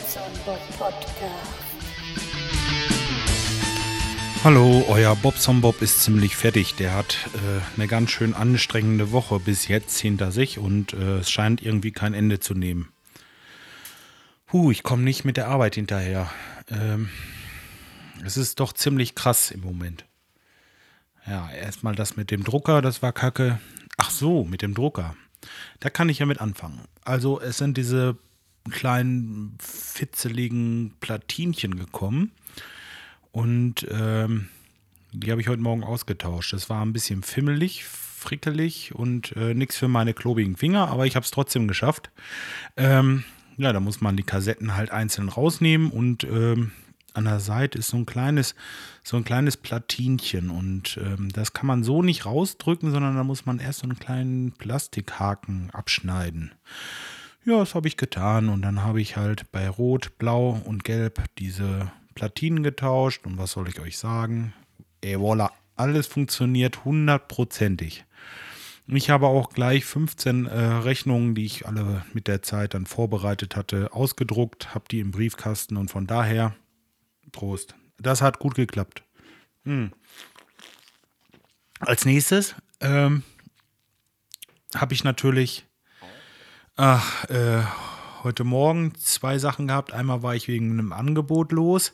Bobson Bob Podcast. Hallo, euer Bobson Bob ist ziemlich fertig. Der hat äh, eine ganz schön anstrengende Woche bis jetzt hinter sich und äh, es scheint irgendwie kein Ende zu nehmen. Puh, ich komme nicht mit der Arbeit hinterher. Ähm, es ist doch ziemlich krass im Moment. Ja, erstmal das mit dem Drucker, das war kacke. Ach so, mit dem Drucker. Da kann ich ja mit anfangen. Also es sind diese kleinen fitzeligen Platinchen gekommen und ähm, die habe ich heute Morgen ausgetauscht. Das war ein bisschen fimmelig, frickelig und äh, nichts für meine klobigen Finger, aber ich habe es trotzdem geschafft. Ähm, ja, da muss man die Kassetten halt einzeln rausnehmen und ähm, an der Seite ist so ein kleines, so ein kleines Platinchen und ähm, das kann man so nicht rausdrücken, sondern da muss man erst so einen kleinen Plastikhaken abschneiden. Ja, das habe ich getan und dann habe ich halt bei Rot, Blau und Gelb diese Platinen getauscht und was soll ich euch sagen? Ey, voila, alles funktioniert hundertprozentig. Ich habe auch gleich 15 äh, Rechnungen, die ich alle mit der Zeit dann vorbereitet hatte, ausgedruckt, habe die im Briefkasten und von daher Prost. Das hat gut geklappt. Hm. Als nächstes ähm, habe ich natürlich ach, äh, heute Morgen zwei Sachen gehabt. Einmal war ich wegen einem Angebot los.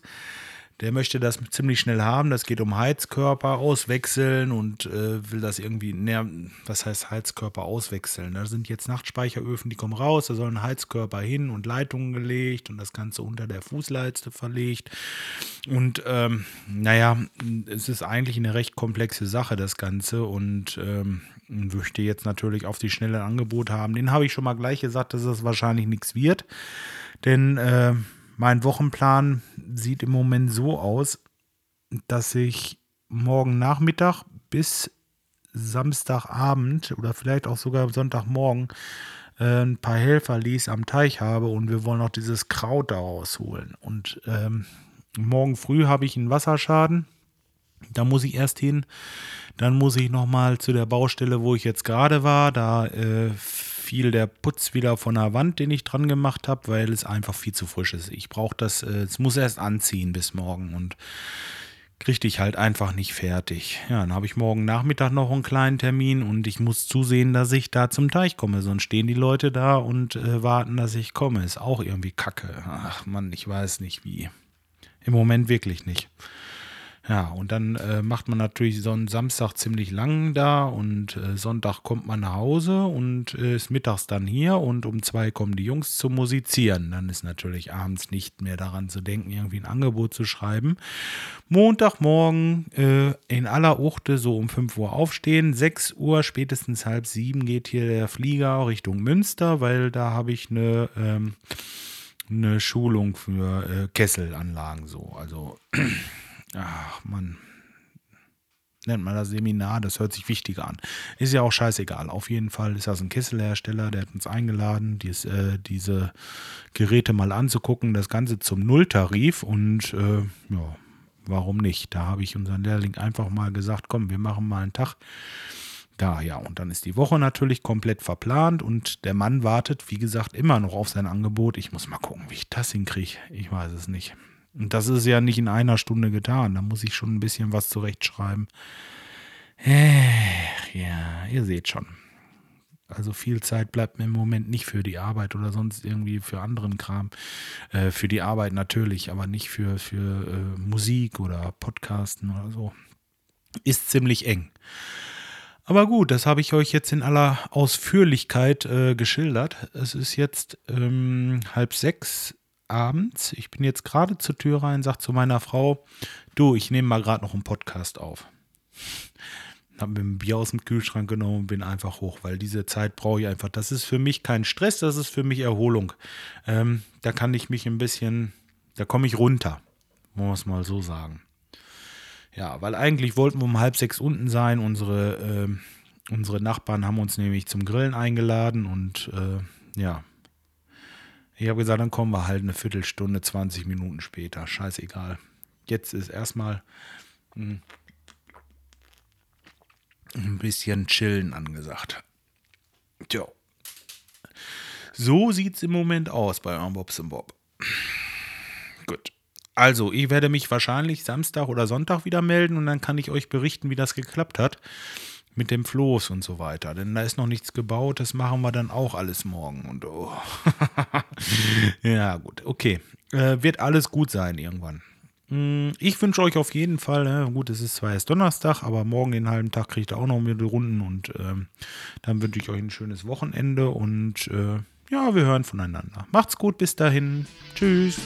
Der möchte das ziemlich schnell haben. Das geht um Heizkörper auswechseln und äh, will das irgendwie, ne, was heißt Heizkörper auswechseln? Da sind jetzt Nachtspeicheröfen, die kommen raus, da soll ein Heizkörper hin und Leitungen gelegt und das Ganze unter der Fußleiste verlegt. Und ähm, naja, es ist eigentlich eine recht komplexe Sache, das Ganze. Und ähm, möchte jetzt natürlich auf die schnelle Angebot haben. Den habe ich schon mal gleich gesagt, dass es wahrscheinlich nichts wird. Denn äh, mein Wochenplan sieht im Moment so aus, dass ich morgen Nachmittag bis Samstagabend oder vielleicht auch sogar Sonntagmorgen äh, ein paar Helfer ließ am Teich habe und wir wollen auch dieses Kraut daraus holen. Und ähm, morgen früh habe ich einen Wasserschaden. Da muss ich erst hin. Dann muss ich nochmal zu der Baustelle, wo ich jetzt gerade war. Da äh, fiel der Putz wieder von der Wand, den ich dran gemacht habe, weil es einfach viel zu frisch ist. Ich brauche das, äh, es muss erst anziehen bis morgen und kriegte ich halt einfach nicht fertig. Ja, dann habe ich morgen Nachmittag noch einen kleinen Termin und ich muss zusehen, dass ich da zum Teich komme. Sonst stehen die Leute da und äh, warten, dass ich komme. Ist auch irgendwie kacke. Ach Mann, ich weiß nicht wie. Im Moment wirklich nicht. Ja, und dann äh, macht man natürlich so einen Samstag ziemlich lang da und äh, Sonntag kommt man nach Hause und äh, ist mittags dann hier und um zwei kommen die Jungs zum Musizieren. Dann ist natürlich abends nicht mehr daran zu denken, irgendwie ein Angebot zu schreiben. Montagmorgen äh, in aller Uchte so um 5 Uhr aufstehen. 6 Uhr, spätestens halb sieben geht hier der Flieger Richtung Münster, weil da habe ich eine, ähm, eine Schulung für äh, Kesselanlagen so. Also ach man, nennt man das Seminar, das hört sich wichtiger an. Ist ja auch scheißegal. Auf jeden Fall ist das ein Kesselhersteller, der hat uns eingeladen, dies, äh, diese Geräte mal anzugucken, das Ganze zum Nulltarif und äh, ja, warum nicht? Da habe ich unseren Lehrling einfach mal gesagt, komm, wir machen mal einen Tag. Da, ja, und dann ist die Woche natürlich komplett verplant und der Mann wartet, wie gesagt, immer noch auf sein Angebot. Ich muss mal gucken, wie ich das hinkriege. Ich weiß es nicht. Und das ist ja nicht in einer Stunde getan. Da muss ich schon ein bisschen was zurechtschreiben. Ach, ja, ihr seht schon. Also viel Zeit bleibt mir im Moment nicht für die Arbeit oder sonst irgendwie für anderen Kram. Äh, für die Arbeit natürlich, aber nicht für, für äh, Musik oder Podcasten oder so. Ist ziemlich eng. Aber gut, das habe ich euch jetzt in aller Ausführlichkeit äh, geschildert. Es ist jetzt ähm, halb sechs abends, ich bin jetzt gerade zur Tür rein, sagt zu meiner Frau, du, ich nehme mal gerade noch einen Podcast auf. Habe mir ein Bier aus dem Kühlschrank genommen und bin einfach hoch, weil diese Zeit brauche ich einfach. Das ist für mich kein Stress, das ist für mich Erholung. Ähm, da kann ich mich ein bisschen, da komme ich runter, muss man es mal so sagen. Ja, weil eigentlich wollten wir um halb sechs unten sein. Unsere, äh, unsere Nachbarn haben uns nämlich zum Grillen eingeladen und äh, ja, ich habe gesagt, dann kommen wir halt eine Viertelstunde, 20 Minuten später. Scheißegal. Jetzt ist erstmal hm, ein bisschen chillen angesagt. Tja. So sieht es im Moment aus bei Bobs Bob. also, ich werde mich wahrscheinlich Samstag oder Sonntag wieder melden und dann kann ich euch berichten, wie das geklappt hat mit dem Floß und so weiter. Denn da ist noch nichts gebaut, das machen wir dann auch alles morgen. Und oh. ja, gut, okay. Äh, wird alles gut sein irgendwann. Hm, ich wünsche euch auf jeden Fall, äh, gut, es ist zwar erst Donnerstag, aber morgen den halben Tag kriegt ihr auch noch mit Runden und äh, dann wünsche ich euch ein schönes Wochenende und äh, ja, wir hören voneinander. Macht's gut, bis dahin. Tschüss.